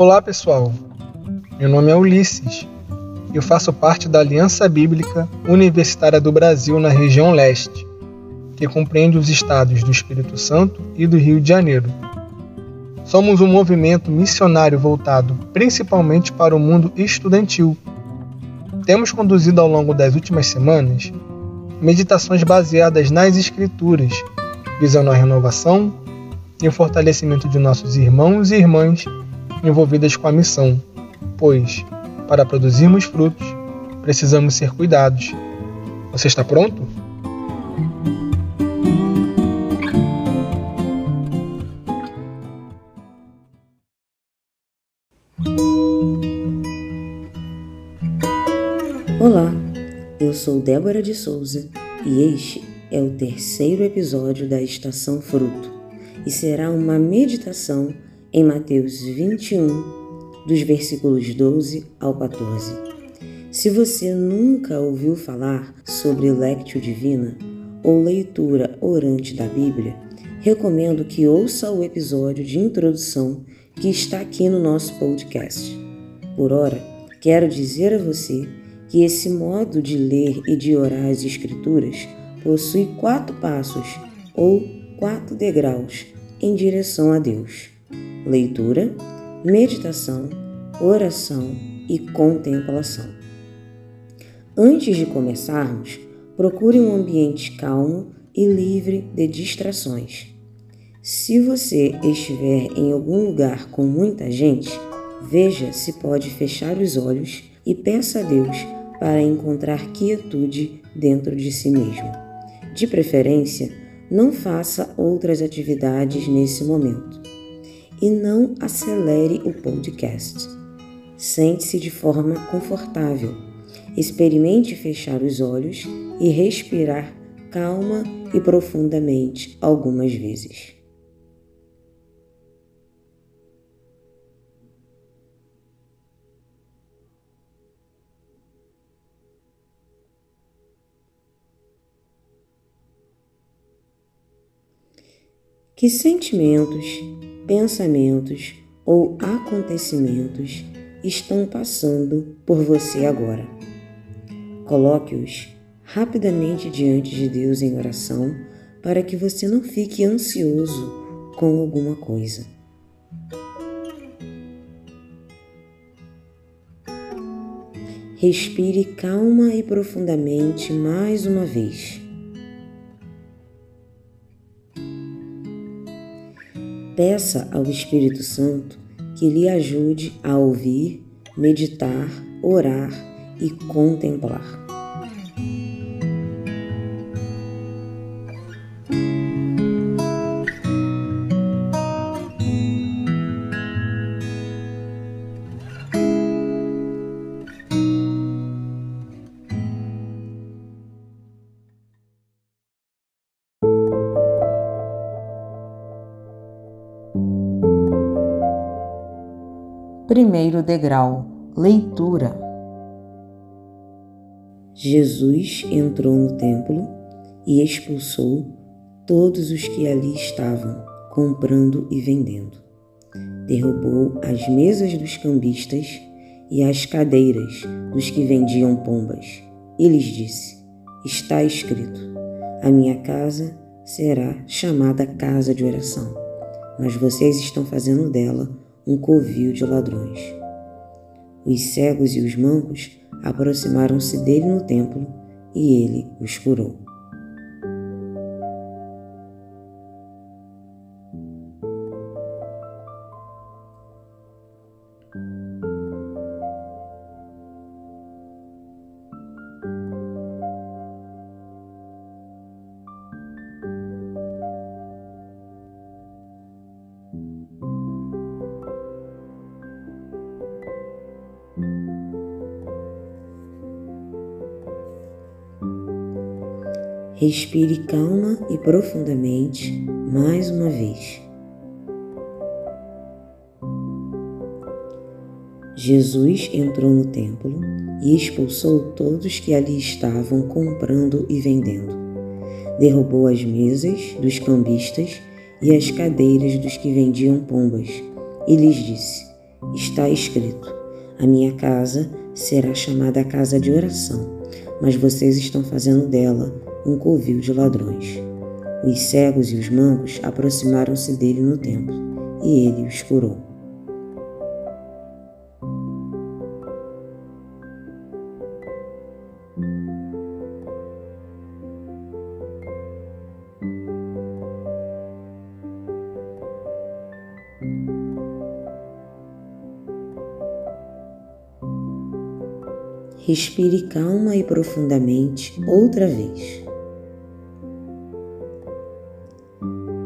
Olá pessoal, meu nome é Ulisses eu faço parte da Aliança Bíblica Universitária do Brasil na região leste, que compreende os estados do Espírito Santo e do Rio de Janeiro. Somos um movimento missionário voltado principalmente para o mundo estudantil. Temos conduzido ao longo das últimas semanas meditações baseadas nas Escrituras, visando a renovação e o fortalecimento de nossos irmãos e irmãs envolvidas com a missão, pois, para produzirmos frutos, precisamos ser cuidados. Você está pronto? Olá, eu sou Débora de Souza e este é o terceiro episódio da Estação Fruto e será uma meditação em Mateus 21, dos versículos 12 ao 14. Se você nunca ouviu falar sobre Lectio Divina ou leitura orante da Bíblia, recomendo que ouça o episódio de introdução que está aqui no nosso podcast. Por ora, quero dizer a você que esse modo de ler e de orar as Escrituras possui quatro passos ou quatro degraus em direção a Deus leitura, meditação, oração e contemplação. Antes de começarmos, procure um ambiente calmo e livre de distrações. Se você estiver em algum lugar com muita gente, veja se pode fechar os olhos e peça a Deus para encontrar quietude dentro de si mesmo. De preferência, não faça outras atividades nesse momento e não acelere o podcast. Sente-se de forma confortável. Experimente fechar os olhos e respirar calma e profundamente algumas vezes. Que sentimentos pensamentos ou acontecimentos estão passando por você agora. Coloque-os rapidamente diante de Deus em oração para que você não fique ansioso com alguma coisa. Respire calma e profundamente mais uma vez. Peça ao Espírito Santo que lhe ajude a ouvir, meditar, orar e contemplar. Primeiro degrau: leitura. Jesus entrou no templo e expulsou todos os que ali estavam, comprando e vendendo. Derrubou as mesas dos cambistas e as cadeiras dos que vendiam pombas. E lhes disse: Está escrito: A minha casa será chamada casa de oração, mas vocês estão fazendo dela um covil de ladrões. Os cegos e os mancos aproximaram-se dele no templo e ele os curou. Respire calma e profundamente mais uma vez. Jesus entrou no templo e expulsou todos que ali estavam comprando e vendendo. Derrubou as mesas dos cambistas e as cadeiras dos que vendiam pombas e lhes disse: Está escrito: A minha casa será chamada casa de oração, mas vocês estão fazendo dela um covil de ladrões. Os cegos e os mancos aproximaram-se dele no templo, e ele os curou. Respire calma e profundamente outra vez.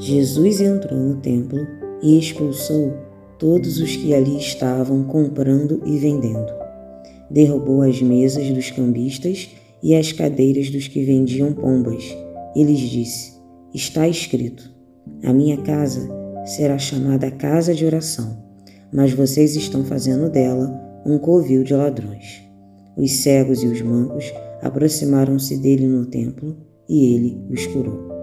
Jesus entrou no templo e expulsou todos os que ali estavam comprando e vendendo. Derrubou as mesas dos cambistas e as cadeiras dos que vendiam pombas e lhes disse: Está escrito: A minha casa será chamada casa de oração, mas vocês estão fazendo dela um covil de ladrões. Os cegos e os mancos aproximaram-se dele no templo e ele os curou.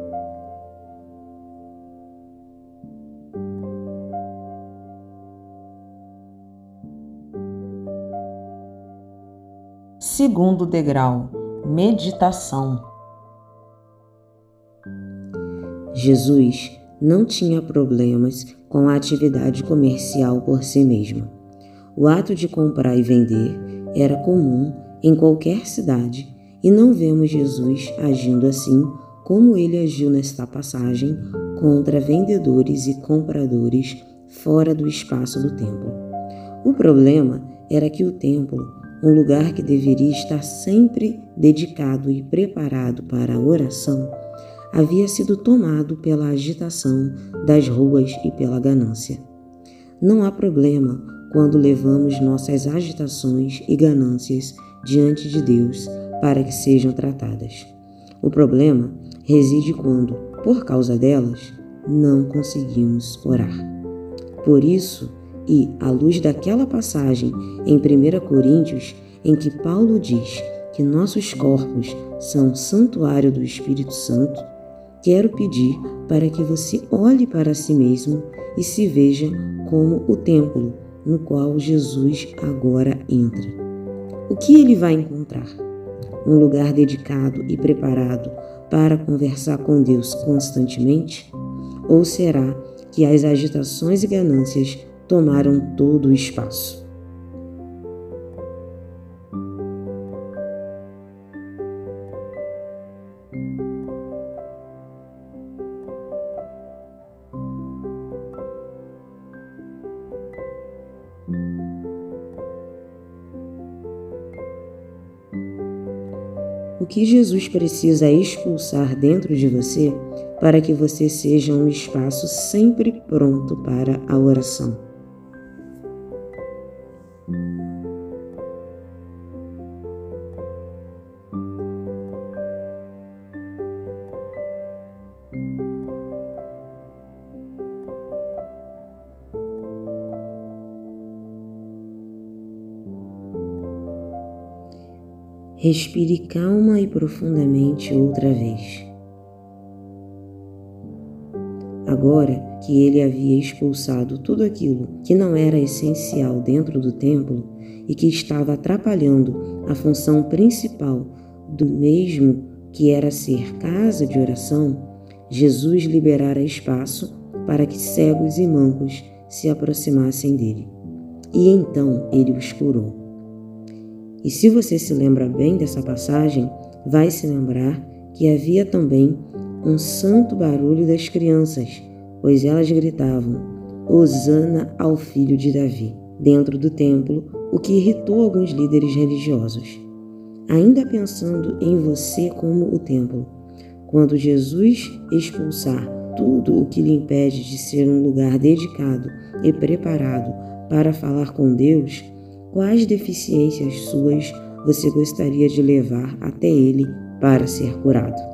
Segundo degrau: Meditação. Jesus não tinha problemas com a atividade comercial por si mesma. O ato de comprar e vender era comum em qualquer cidade e não vemos Jesus agindo assim como ele agiu nesta passagem contra vendedores e compradores fora do espaço do templo. O problema era que o templo, um lugar que deveria estar sempre dedicado e preparado para a oração, havia sido tomado pela agitação das ruas e pela ganância. Não há problema quando levamos nossas agitações e ganâncias diante de Deus para que sejam tratadas. O problema reside quando, por causa delas, não conseguimos orar. Por isso, e à luz daquela passagem em 1 Coríntios, em que Paulo diz que nossos corpos são santuário do Espírito Santo, quero pedir para que você olhe para si mesmo e se veja como o templo no qual Jesus agora entra. O que ele vai encontrar? Um lugar dedicado e preparado para conversar com Deus constantemente? Ou será que as agitações e ganâncias tomaram todo o espaço? O que Jesus precisa expulsar dentro de você para que você seja um espaço sempre pronto para a oração? Respire calma e profundamente outra vez. Agora que ele havia expulsado tudo aquilo que não era essencial dentro do templo e que estava atrapalhando a função principal do mesmo que era ser casa de oração, Jesus liberara espaço para que cegos e mancos se aproximassem dele. E então ele os curou. E se você se lembra bem dessa passagem, vai se lembrar que havia também um santo barulho das crianças, pois elas gritavam: Hosana ao filho de Davi, dentro do templo, o que irritou alguns líderes religiosos. Ainda pensando em você como o templo, quando Jesus expulsar tudo o que lhe impede de ser um lugar dedicado e preparado para falar com Deus, Quais deficiências suas você gostaria de levar até ele para ser curado?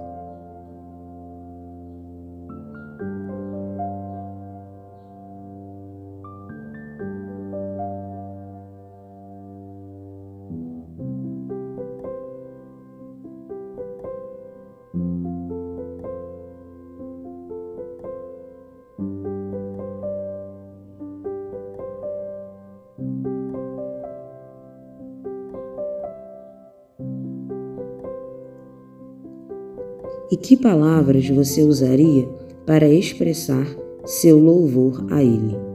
E que palavras você usaria para expressar seu louvor a Ele?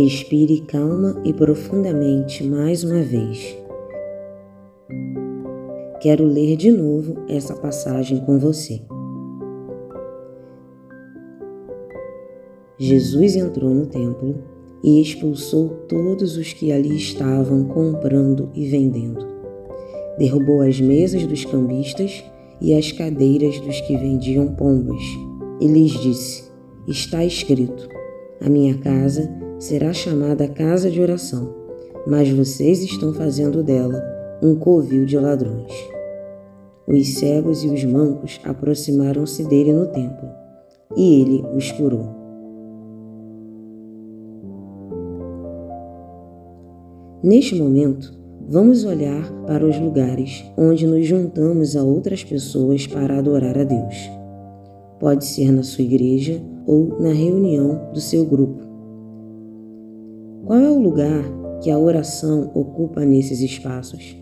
Respire calma e profundamente mais uma vez. Quero ler de novo essa passagem com você. Jesus entrou no templo e expulsou todos os que ali estavam comprando e vendendo. Derrubou as mesas dos cambistas e as cadeiras dos que vendiam pombas e lhes disse: Está escrito: A minha casa será chamada casa de oração, mas vocês estão fazendo dela um covil de ladrões. Os cegos e os mancos aproximaram-se dele no templo, e ele os curou. Neste momento, vamos olhar para os lugares onde nos juntamos a outras pessoas para adorar a Deus. Pode ser na sua igreja ou na reunião do seu grupo. Qual é o lugar que a oração ocupa nesses espaços?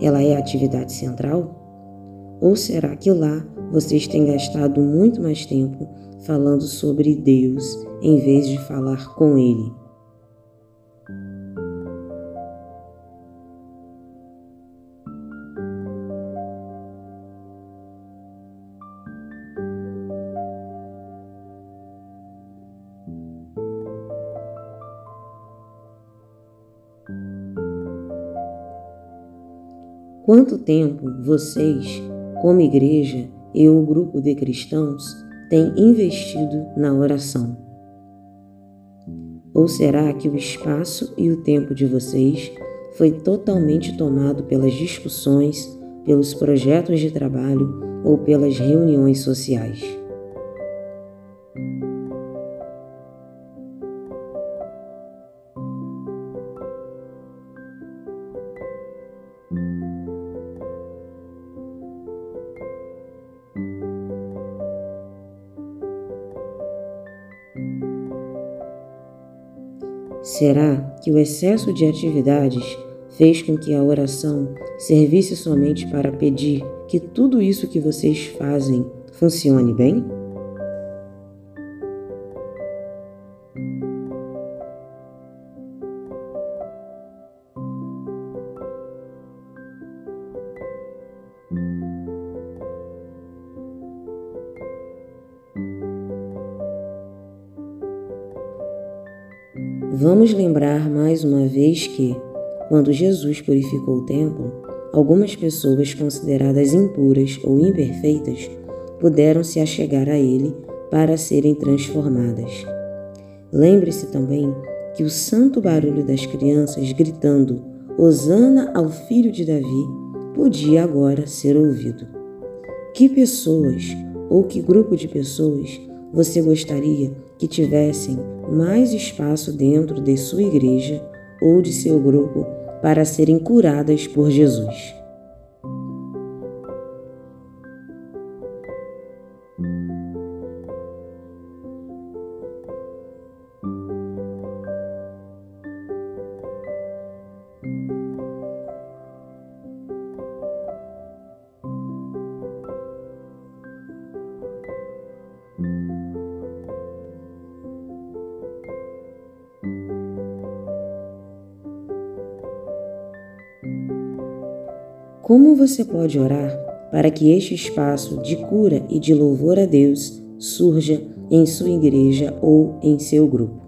Ela é a atividade central? Ou será que lá vocês têm gastado muito mais tempo falando sobre Deus em vez de falar com Ele? Quanto tempo vocês, como igreja e o grupo de cristãos, têm investido na oração? Ou será que o espaço e o tempo de vocês foi totalmente tomado pelas discussões, pelos projetos de trabalho ou pelas reuniões sociais? Será que o excesso de atividades fez com que a oração servisse somente para pedir que tudo isso que vocês fazem funcione bem? Vamos lembrar mais uma vez que, quando Jesus purificou o templo, algumas pessoas consideradas impuras ou imperfeitas puderam se achegar a ele para serem transformadas. Lembre-se também que o santo barulho das crianças gritando Hosana ao filho de Davi podia agora ser ouvido. Que pessoas ou que grupo de pessoas você gostaria que tivessem mais espaço dentro de sua igreja ou de seu grupo para serem curadas por Jesus. Como você pode orar para que este espaço de cura e de louvor a Deus surja em sua igreja ou em seu grupo?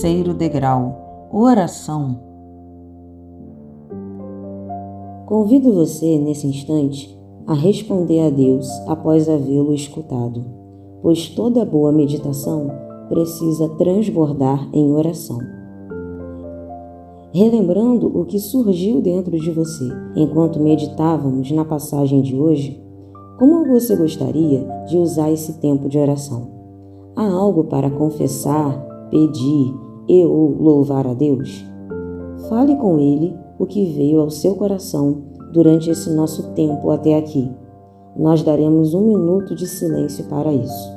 Terceiro degrau Oração. Convido você, nesse instante, a responder a Deus após havê-lo escutado, pois toda boa meditação precisa transbordar em oração. Relembrando o que surgiu dentro de você enquanto meditávamos na passagem de hoje, como você gostaria de usar esse tempo de oração? Há algo para confessar, pedir e ou louvar a Deus? Fale com Ele o que veio ao seu coração durante esse nosso tempo até aqui. Nós daremos um minuto de silêncio para isso.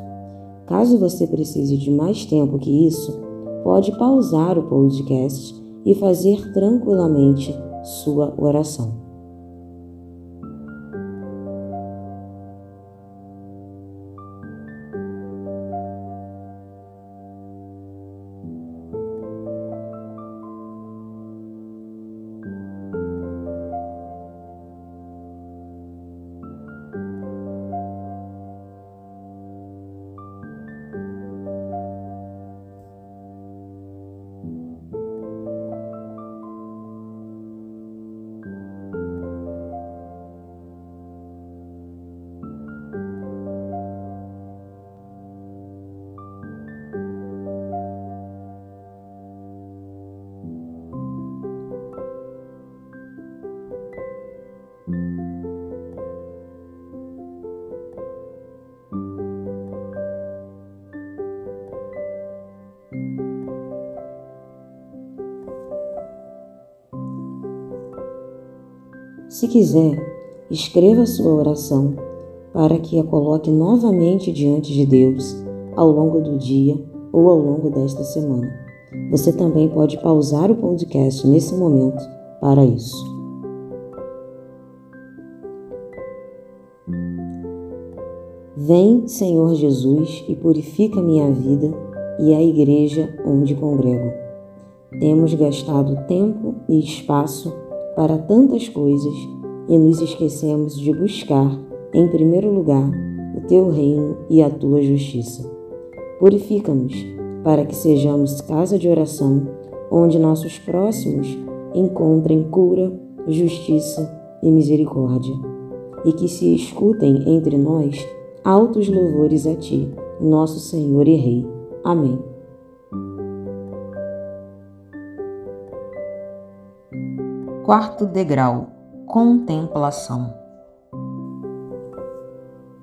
Caso você precise de mais tempo que isso, pode pausar o podcast e fazer tranquilamente sua oração. Se quiser, escreva sua oração para que a coloque novamente diante de Deus ao longo do dia ou ao longo desta semana. Você também pode pausar o podcast nesse momento para isso. Vem, Senhor Jesus, e purifica minha vida e a igreja onde congrego. Temos gastado tempo e espaço para tantas coisas e nos esquecemos de buscar, em primeiro lugar, o teu reino e a tua justiça. Purifica-nos para que sejamos casa de oração, onde nossos próximos encontrem cura, justiça e misericórdia, e que se escutem entre nós altos louvores a ti, nosso Senhor e Rei. Amém. Quarto degrau Contemplação.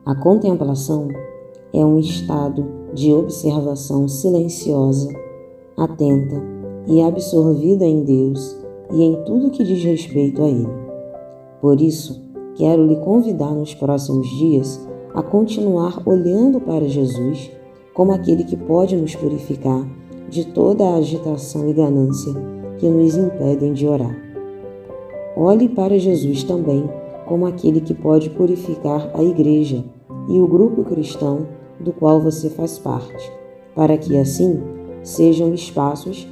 A contemplação é um estado de observação silenciosa, atenta e absorvida em Deus e em tudo que diz respeito a Ele. Por isso, quero lhe convidar nos próximos dias a continuar olhando para Jesus como aquele que pode nos purificar de toda a agitação e ganância que nos impedem de orar. Olhe para Jesus também como aquele que pode purificar a igreja e o grupo cristão do qual você faz parte, para que assim sejam espaços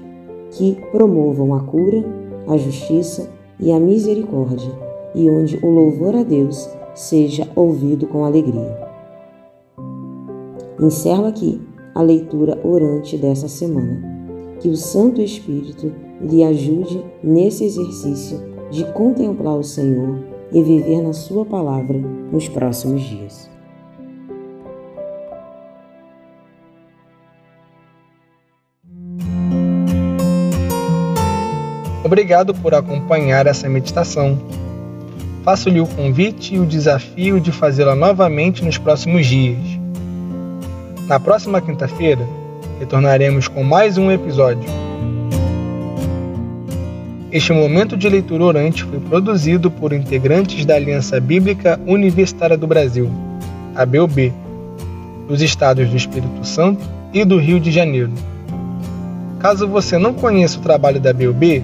que promovam a cura, a justiça e a misericórdia, e onde o louvor a Deus seja ouvido com alegria. Encerro aqui a leitura orante dessa semana. Que o Santo Espírito lhe ajude nesse exercício de contemplar o Senhor e viver na Sua palavra nos próximos dias. Obrigado por acompanhar essa meditação. Faço-lhe o convite e o desafio de fazê-la novamente nos próximos dias. Na próxima quinta-feira, retornaremos com mais um episódio. Este momento de leitura orante foi produzido por integrantes da Aliança Bíblica Universitária do Brasil, a BUB, dos estados do Espírito Santo e do Rio de Janeiro. Caso você não conheça o trabalho da BUB,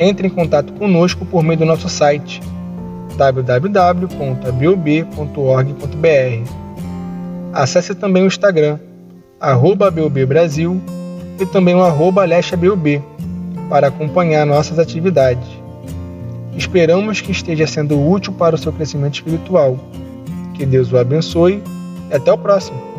entre em contato conosco por meio do nosso site www.bub.org.br. Acesse também o Instagram, arroba Brasil e também o arroba BUB para acompanhar nossas atividades. Esperamos que esteja sendo útil para o seu crescimento espiritual. Que Deus o abençoe e até o próximo!